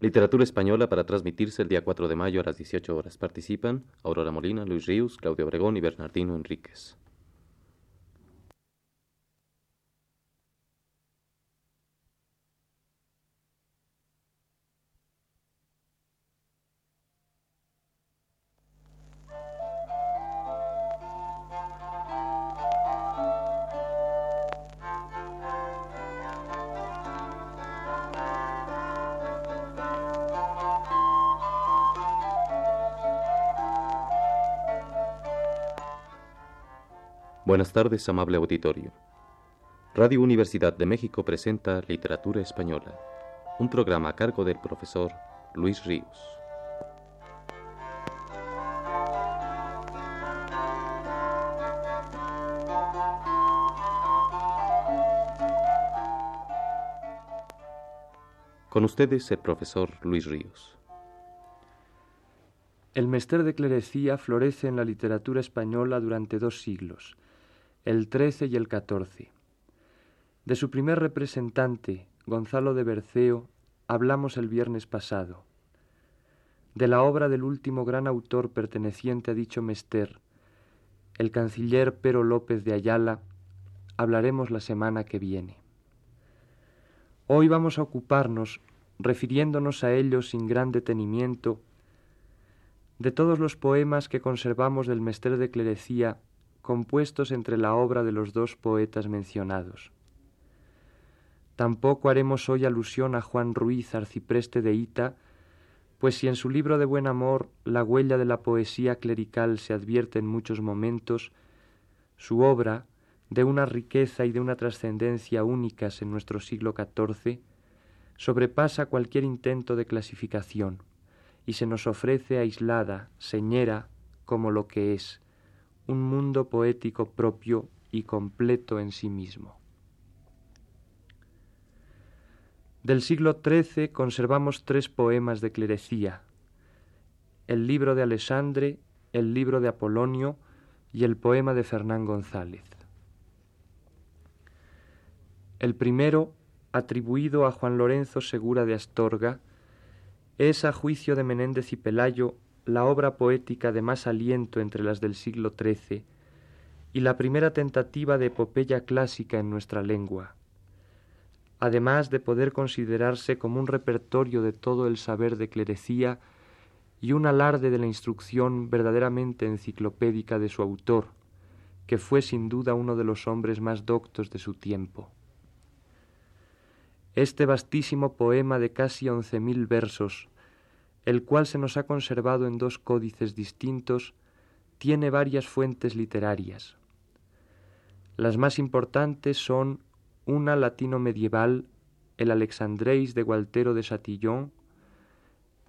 Literatura española para transmitirse el día 4 de mayo a las 18 horas. Participan Aurora Molina, Luis Ríos, Claudio Obregón y Bernardino Enríquez. Buenas tardes, amable auditorio. Radio Universidad de México presenta Literatura Española, un programa a cargo del profesor Luis Ríos. Con ustedes el profesor Luis Ríos. El mester de clerecía florece en la literatura española durante dos siglos el XIII y el XIV. De su primer representante, Gonzalo de Berceo, hablamos el viernes pasado. De la obra del último gran autor perteneciente a dicho mester, el canciller Pero López de Ayala, hablaremos la semana que viene. Hoy vamos a ocuparnos, refiriéndonos a ellos sin gran detenimiento, de todos los poemas que conservamos del mester de clerecía compuestos entre la obra de los dos poetas mencionados. Tampoco haremos hoy alusión a Juan Ruiz, arcipreste de Ita, pues si en su libro de buen amor la huella de la poesía clerical se advierte en muchos momentos, su obra, de una riqueza y de una trascendencia únicas en nuestro siglo XIV, sobrepasa cualquier intento de clasificación y se nos ofrece aislada, señera, como lo que es, un mundo poético propio y completo en sí mismo. Del siglo XIII conservamos tres poemas de clerecía, el libro de Alexandre, el libro de Apolonio y el poema de Fernán González. El primero, atribuido a Juan Lorenzo Segura de Astorga, es a juicio de Menéndez y Pelayo la obra poética de más aliento entre las del siglo XIII y la primera tentativa de epopeya clásica en nuestra lengua, además de poder considerarse como un repertorio de todo el saber de clerecía y un alarde de la instrucción verdaderamente enciclopédica de su autor, que fue sin duda uno de los hombres más doctos de su tiempo. Este vastísimo poema de casi once mil versos, el cual se nos ha conservado en dos códices distintos, tiene varias fuentes literarias. Las más importantes son una latino medieval, el Alexandreis de Gualtero de Chatillon,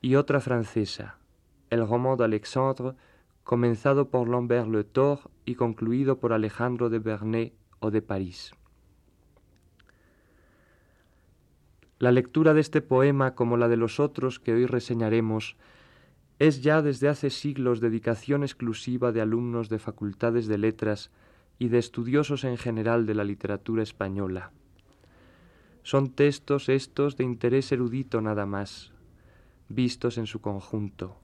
y otra francesa, el Roman d'Alexandre, comenzado por Lambert Le Thor y concluido por Alejandro de Bernay o de París. La lectura de este poema, como la de los otros que hoy reseñaremos, es ya desde hace siglos dedicación exclusiva de alumnos de facultades de letras y de estudiosos en general de la literatura española. Son textos estos de interés erudito nada más, vistos en su conjunto.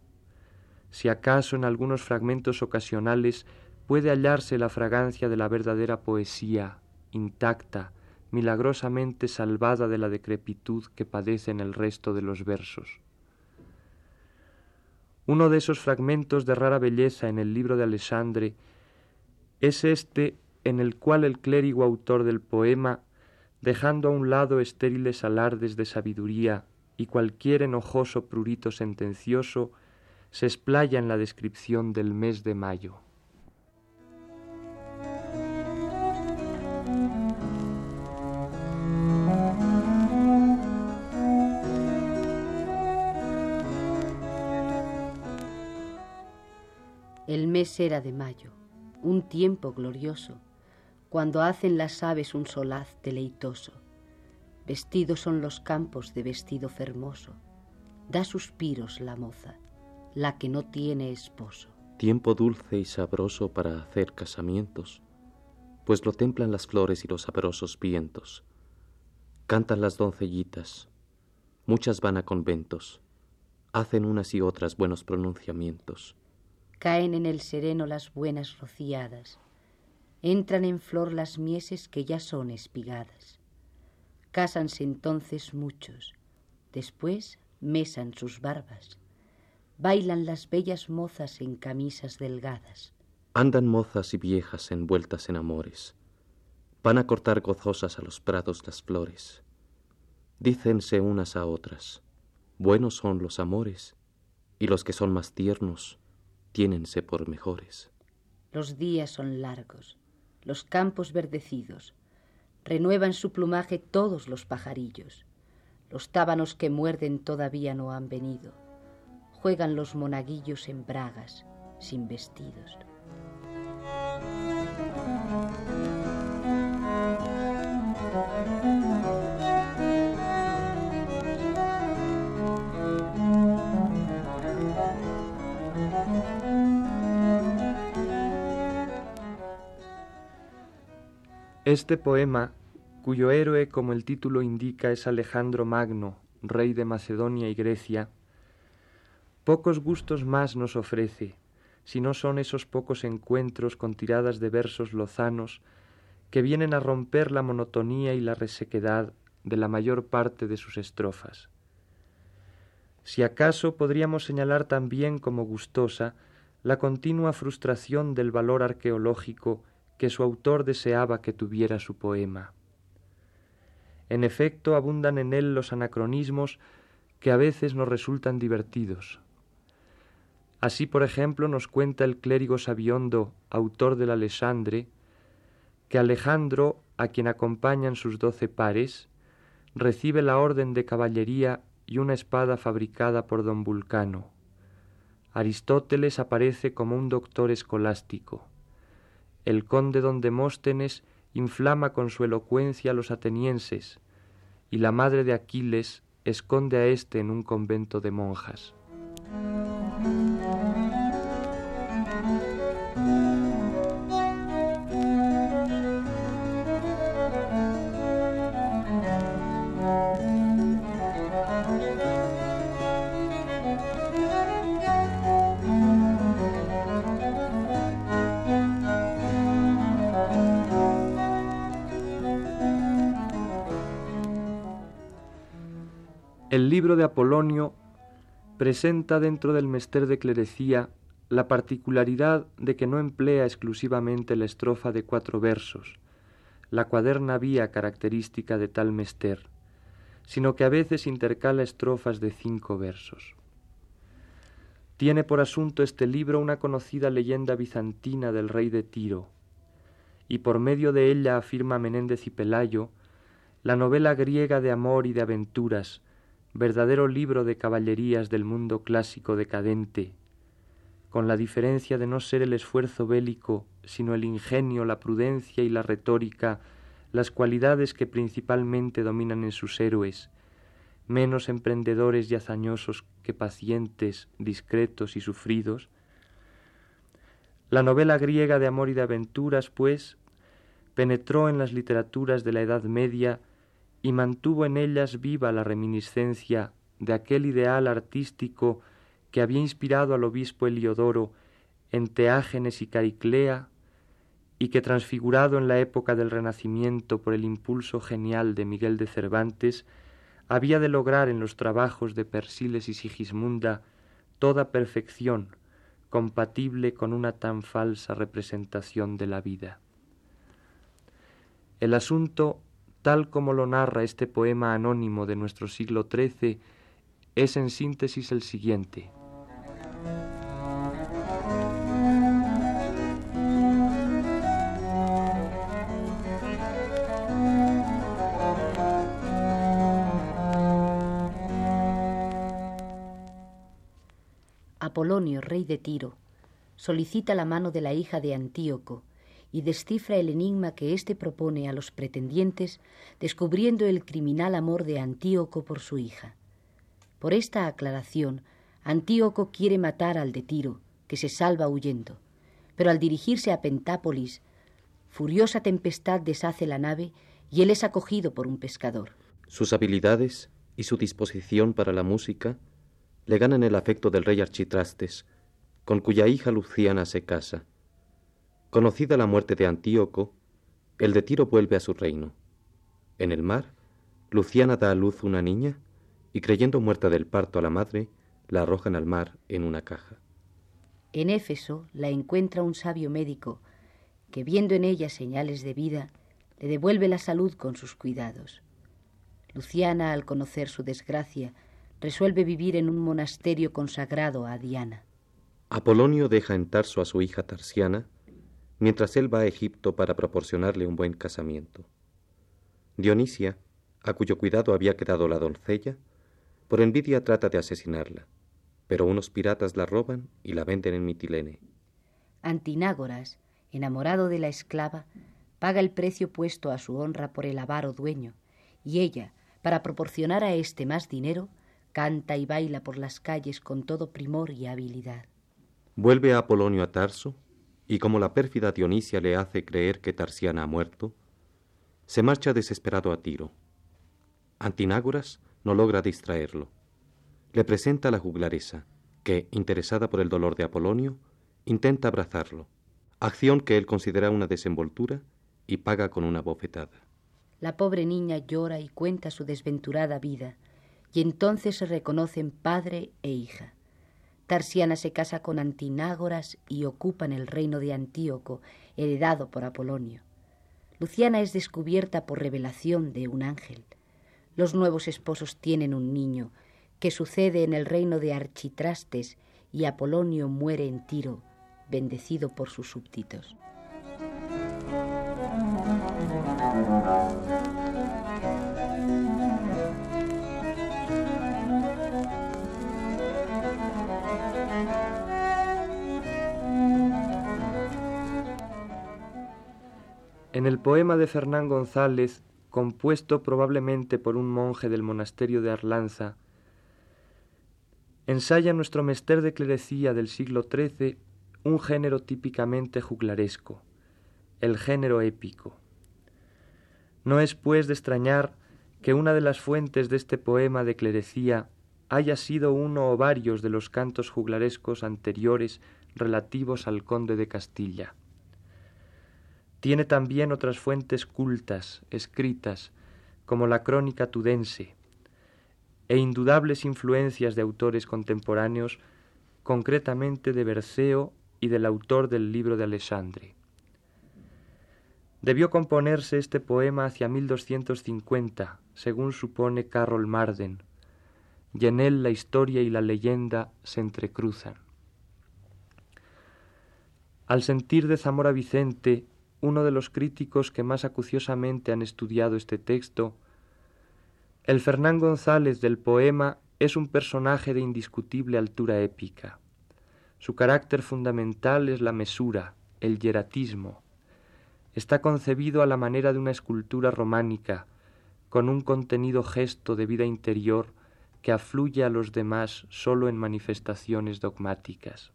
Si acaso en algunos fragmentos ocasionales puede hallarse la fragancia de la verdadera poesía, intacta, milagrosamente salvada de la decrepitud que padecen el resto de los versos. Uno de esos fragmentos de rara belleza en el libro de Alexandre es este en el cual el clérigo autor del poema, dejando a un lado estériles alardes de sabiduría y cualquier enojoso prurito sentencioso, se explaya en la descripción del mes de mayo. Mes era de mayo, un tiempo glorioso, cuando hacen las aves un solaz deleitoso. Vestidos son los campos de vestido fermoso, da suspiros la moza, la que no tiene esposo. Tiempo dulce y sabroso para hacer casamientos, pues lo templan las flores y los sabrosos vientos. Cantan las doncellitas, Muchas van a conventos, hacen unas y otras buenos pronunciamientos. Caen en el sereno las buenas rociadas, entran en flor las mieses que ya son espigadas. Cásanse entonces muchos, después mesan sus barbas, bailan las bellas mozas en camisas delgadas. Andan mozas y viejas envueltas en amores, van a cortar gozosas a los prados las flores. Dícense unas a otras, buenos son los amores, y los que son más tiernos, tiénense por mejores. Los días son largos, los campos verdecidos, renuevan su plumaje todos los pajarillos. Los tábanos que muerden todavía no han venido. Juegan los monaguillos en bragas, sin vestidos. Este poema, cuyo héroe, como el título indica, es Alejandro Magno, rey de Macedonia y Grecia, pocos gustos más nos ofrece, si no son esos pocos encuentros con tiradas de versos lozanos que vienen a romper la monotonía y la resequedad de la mayor parte de sus estrofas. Si acaso podríamos señalar también como gustosa la continua frustración del valor arqueológico que su autor deseaba que tuviera su poema. En efecto, abundan en él los anacronismos que a veces nos resultan divertidos. Así, por ejemplo, nos cuenta el clérigo Sabiondo, autor del Alessandre, que Alejandro, a quien acompañan sus doce pares, recibe la orden de caballería y una espada fabricada por don Vulcano. Aristóteles aparece como un doctor escolástico el conde don Demóstenes inflama con su elocuencia a los atenienses, y la madre de Aquiles esconde a éste en un convento de monjas. El libro de Apolonio presenta dentro del mester de clerecía la particularidad de que no emplea exclusivamente la estrofa de cuatro versos, la cuaderna vía característica de tal mester, sino que a veces intercala estrofas de cinco versos. Tiene por asunto este libro una conocida leyenda bizantina del rey de Tiro, y por medio de ella afirma Menéndez y Pelayo la novela griega de amor y de aventuras verdadero libro de caballerías del mundo clásico decadente, con la diferencia de no ser el esfuerzo bélico, sino el ingenio, la prudencia y la retórica, las cualidades que principalmente dominan en sus héroes, menos emprendedores y hazañosos que pacientes, discretos y sufridos. La novela griega de amor y de aventuras, pues, penetró en las literaturas de la Edad Media y mantuvo en ellas viva la reminiscencia de aquel ideal artístico que había inspirado al obispo Heliodoro en Teágenes y Cariclea y que transfigurado en la época del Renacimiento por el impulso genial de Miguel de Cervantes, había de lograr en los trabajos de Persiles y Sigismunda toda perfección compatible con una tan falsa representación de la vida. El asunto tal como lo narra este poema anónimo de nuestro siglo XIII, es en síntesis el siguiente. Apolonio, rey de Tiro, solicita la mano de la hija de Antíoco, y descifra el enigma que éste propone a los pretendientes, descubriendo el criminal amor de Antíoco por su hija. Por esta aclaración, Antíoco quiere matar al de Tiro, que se salva huyendo, pero al dirigirse a Pentápolis, furiosa tempestad deshace la nave y él es acogido por un pescador. Sus habilidades y su disposición para la música le ganan el afecto del rey Architrastes, con cuya hija Luciana se casa. Conocida la muerte de Antíoco, el de Tiro vuelve a su reino. En el mar, Luciana da a luz una niña y creyendo muerta del parto a la madre, la arrojan al mar en una caja. En Éfeso la encuentra un sabio médico que, viendo en ella señales de vida, le devuelve la salud con sus cuidados. Luciana, al conocer su desgracia, resuelve vivir en un monasterio consagrado a Diana. Apolonio deja en Tarso a su hija Tarsiana, mientras él va a Egipto para proporcionarle un buen casamiento. Dionisia, a cuyo cuidado había quedado la doncella, por envidia trata de asesinarla, pero unos piratas la roban y la venden en Mitilene. Antinágoras, enamorado de la esclava, paga el precio puesto a su honra por el avaro dueño, y ella, para proporcionar a éste más dinero, canta y baila por las calles con todo primor y habilidad. Vuelve a Apolonio a Tarso, y como la pérfida Dionisia le hace creer que Tarsiana ha muerto, se marcha desesperado a Tiro. Antinágoras no logra distraerlo. Le presenta a la juglaresa, que, interesada por el dolor de Apolonio, intenta abrazarlo, acción que él considera una desenvoltura y paga con una bofetada. La pobre niña llora y cuenta su desventurada vida, y entonces se reconocen padre e hija. Tarsiana se casa con Antinágoras y ocupan el reino de Antíoco, heredado por Apolonio. Luciana es descubierta por revelación de un ángel. Los nuevos esposos tienen un niño, que sucede en el reino de Architrastes, y Apolonio muere en Tiro, bendecido por sus súbditos. Poema de Fernán González, compuesto probablemente por un monje del monasterio de Arlanza, ensaya nuestro mester de clerecía del siglo XIII un género típicamente juglaresco, el género épico. No es, pues, de extrañar que una de las fuentes de este poema de clerecía haya sido uno o varios de los cantos juglarescos anteriores relativos al conde de Castilla. Tiene también otras fuentes cultas, escritas, como la crónica tudense, e indudables influencias de autores contemporáneos, concretamente de Berceo y del autor del libro de Alexandre. Debió componerse este poema hacia 1250, según supone Carol Marden, y en él la historia y la leyenda se entrecruzan. Al sentir de Zamora Vicente uno de los críticos que más acuciosamente han estudiado este texto, el Fernán González del poema es un personaje de indiscutible altura épica. Su carácter fundamental es la mesura, el hieratismo. Está concebido a la manera de una escultura románica, con un contenido gesto de vida interior que afluye a los demás sólo en manifestaciones dogmáticas.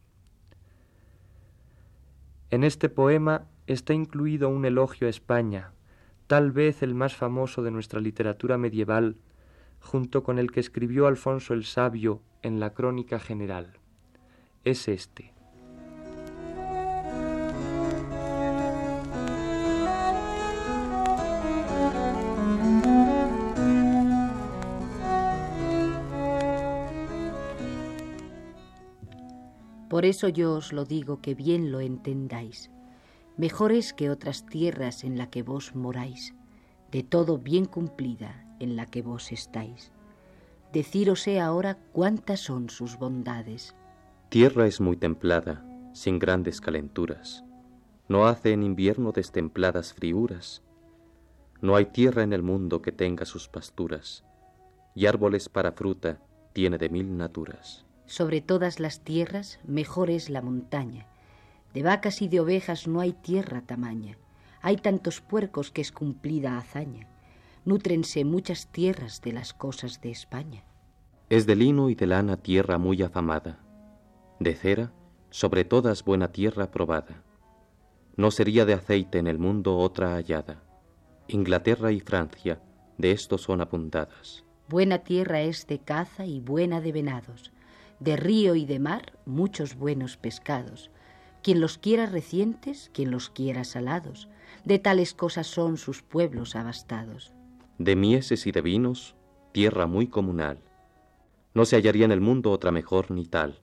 En este poema está incluido un elogio a España, tal vez el más famoso de nuestra literatura medieval, junto con el que escribió Alfonso el Sabio en la Crónica General. Es este. Por eso yo os lo digo que bien lo entendáis mejores que otras tierras en la que vos moráis, de todo bien cumplida en la que vos estáis. Decírose ahora cuántas son sus bondades. Tierra es muy templada, sin grandes calenturas. No hace en invierno destempladas friuras. No hay tierra en el mundo que tenga sus pasturas, y árboles para fruta tiene de mil naturas. Sobre todas las tierras mejor es la montaña, de vacas y de ovejas no hay tierra tamaña. Hay tantos puercos que es cumplida hazaña. Nútrense muchas tierras de las cosas de España. Es de lino y de lana tierra muy afamada. De cera, sobre todas buena tierra probada. No sería de aceite en el mundo otra hallada. Inglaterra y Francia de esto son apuntadas. Buena tierra es de caza y buena de venados, de río y de mar muchos buenos pescados. Quien los quiera recientes, quien los quiera salados, de tales cosas son sus pueblos abastados. De mieses y de vinos, tierra muy comunal. No se hallaría en el mundo otra mejor ni tal.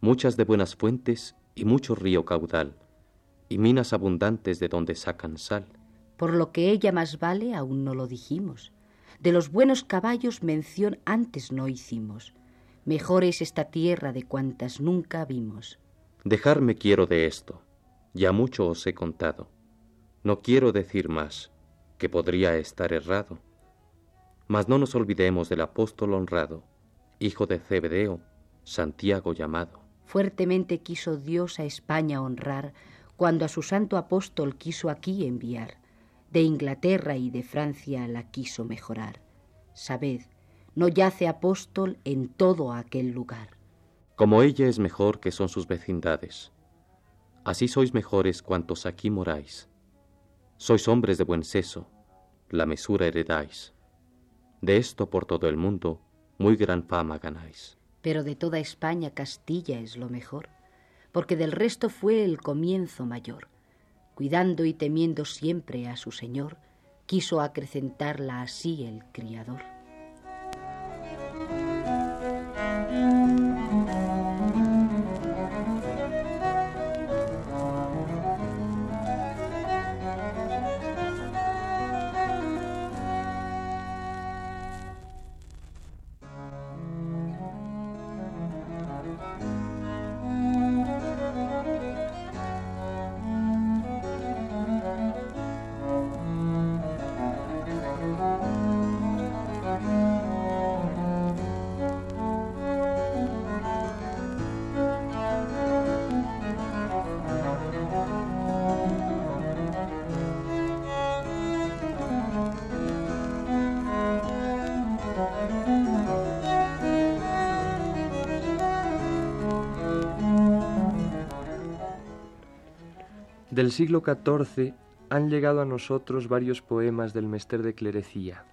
Muchas de buenas fuentes y mucho río caudal, y minas abundantes de donde sacan sal. Por lo que ella más vale, aún no lo dijimos. De los buenos caballos mención antes no hicimos. Mejor es esta tierra de cuantas nunca vimos. Dejarme quiero de esto. Ya mucho os he contado. No quiero decir más, que podría estar errado. Mas no nos olvidemos del apóstol honrado, hijo de Zebedeo, Santiago llamado. Fuertemente quiso Dios a España honrar cuando a su santo apóstol quiso aquí enviar. De Inglaterra y de Francia la quiso mejorar. Sabed, no yace apóstol en todo aquel lugar. Como ella es mejor que son sus vecindades, así sois mejores cuantos aquí moráis. Sois hombres de buen seso, la mesura heredáis. De esto por todo el mundo muy gran fama ganáis. Pero de toda España Castilla es lo mejor, porque del resto fue el comienzo mayor. Cuidando y temiendo siempre a su Señor, quiso acrecentarla así el Criador. Del siglo XIV han llegado a nosotros varios poemas del Mester de Clerecía.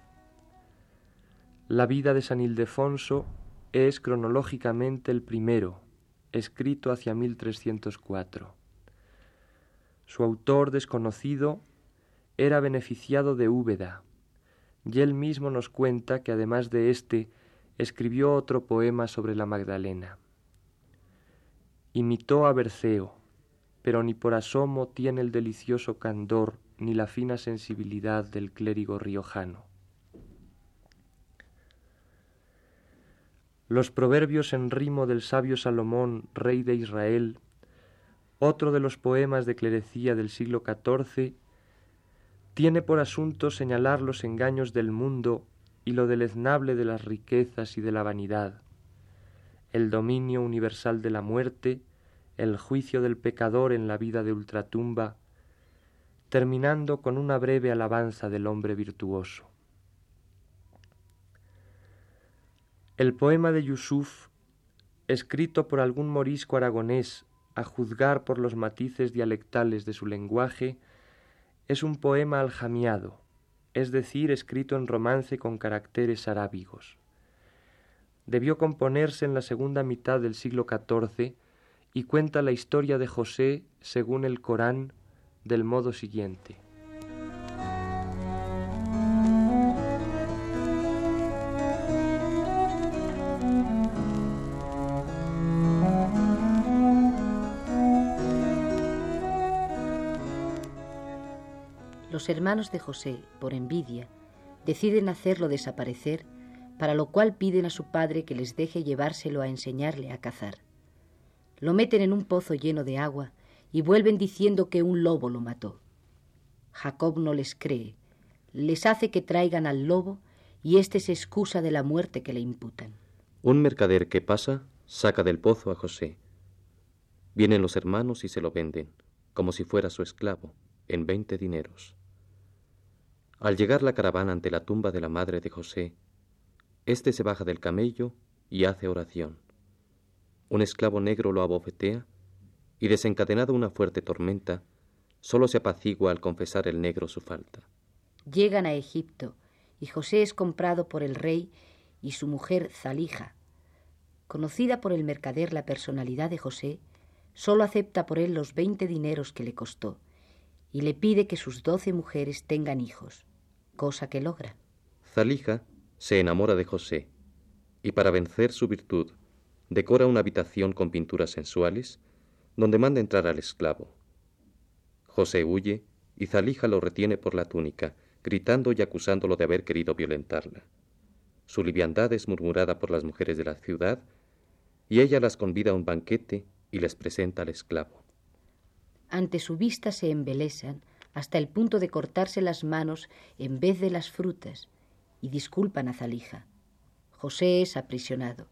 La vida de San Ildefonso es cronológicamente el primero, escrito hacia 1304. Su autor desconocido era beneficiado de Úbeda, y él mismo nos cuenta que además de éste escribió otro poema sobre la Magdalena. Imitó a Berceo, pero ni por asomo tiene el delicioso candor ni la fina sensibilidad del clérigo riojano. Los proverbios en rimo del sabio Salomón, rey de Israel, otro de los poemas de clerecía del siglo XIV, tiene por asunto señalar los engaños del mundo y lo deleznable de las riquezas y de la vanidad, el dominio universal de la muerte, el juicio del pecador en la vida de ultratumba, terminando con una breve alabanza del hombre virtuoso. El poema de Yusuf, escrito por algún morisco aragonés a juzgar por los matices dialectales de su lenguaje, es un poema aljamiado, es decir, escrito en romance con caracteres arábigos. Debió componerse en la segunda mitad del siglo XIV y cuenta la historia de José según el Corán del modo siguiente. Los hermanos de José, por envidia, deciden hacerlo desaparecer, para lo cual piden a su padre que les deje llevárselo a enseñarle a cazar. Lo meten en un pozo lleno de agua y vuelven diciendo que un lobo lo mató. Jacob no les cree, les hace que traigan al lobo y éste se excusa de la muerte que le imputan. Un mercader que pasa saca del pozo a José. Vienen los hermanos y se lo venden, como si fuera su esclavo, en veinte dineros. Al llegar la caravana ante la tumba de la madre de José, éste se baja del camello y hace oración un esclavo negro lo abofetea, y desencadenada una fuerte tormenta, solo se apacigua al confesar el negro su falta. Llegan a Egipto y José es comprado por el rey y su mujer Zalija. Conocida por el mercader la personalidad de José, solo acepta por él los veinte dineros que le costó y le pide que sus doce mujeres tengan hijos, cosa que logra. Zalija se enamora de José y para vencer su virtud decora una habitación con pinturas sensuales donde manda entrar al esclavo. José huye y Zalija lo retiene por la túnica, gritando y acusándolo de haber querido violentarla. Su liviandad es murmurada por las mujeres de la ciudad y ella las convida a un banquete y les presenta al esclavo. Ante su vista se embelesan hasta el punto de cortarse las manos en vez de las frutas y disculpan a Zalija. José es aprisionado.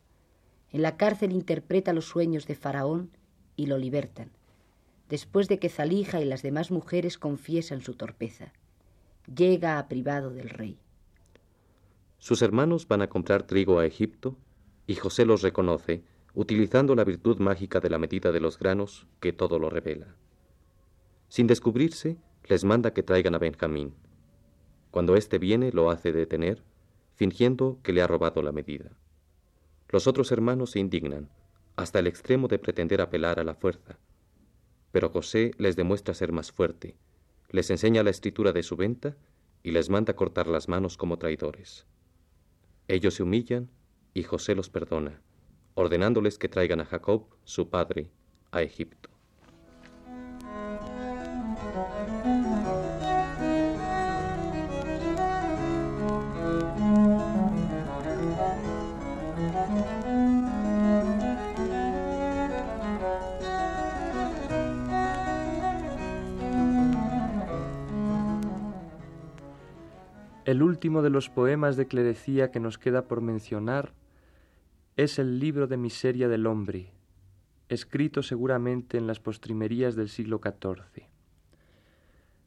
En la cárcel interpreta los sueños de Faraón y lo libertan, después de que Zalija y las demás mujeres confiesan su torpeza. Llega a privado del rey. Sus hermanos van a comprar trigo a Egipto y José los reconoce, utilizando la virtud mágica de la medida de los granos que todo lo revela. Sin descubrirse, les manda que traigan a Benjamín. Cuando éste viene, lo hace detener, fingiendo que le ha robado la medida. Los otros hermanos se indignan, hasta el extremo de pretender apelar a la fuerza. Pero José les demuestra ser más fuerte, les enseña la escritura de su venta y les manda cortar las manos como traidores. Ellos se humillan y José los perdona, ordenándoles que traigan a Jacob, su padre, a Egipto. El último de los poemas de clerecía que nos queda por mencionar es el libro de miseria del hombre, escrito seguramente en las postrimerías del siglo XIV.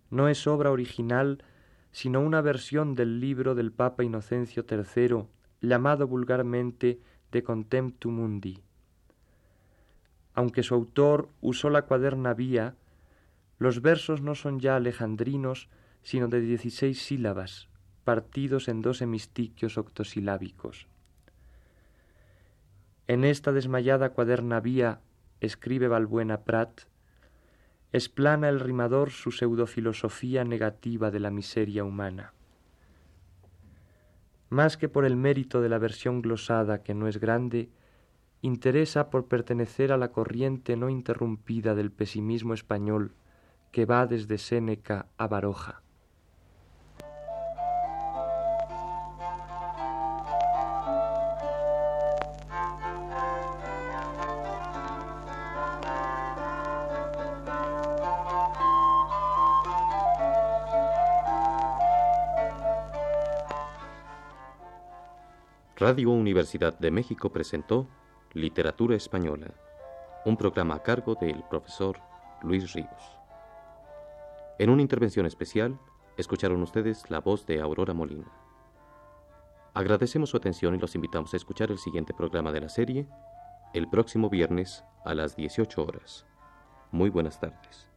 No es obra original, sino una versión del libro del Papa Inocencio III, llamado vulgarmente De Contemptu Mundi. Aunque su autor usó la cuaderna vía, los versos no son ya alejandrinos, sino de dieciséis sílabas, partidos en dos hemistiquios octosilábicos. En esta desmayada cuaderna vía, escribe Balbuena Prat, explana el rimador su pseudofilosofía negativa de la miseria humana. Más que por el mérito de la versión glosada, que no es grande, interesa por pertenecer a la corriente no interrumpida del pesimismo español que va desde Séneca a Baroja. Radio Universidad de México presentó Literatura Española, un programa a cargo del profesor Luis Ríos. En una intervención especial, escucharon ustedes la voz de Aurora Molina. Agradecemos su atención y los invitamos a escuchar el siguiente programa de la serie el próximo viernes a las 18 horas. Muy buenas tardes.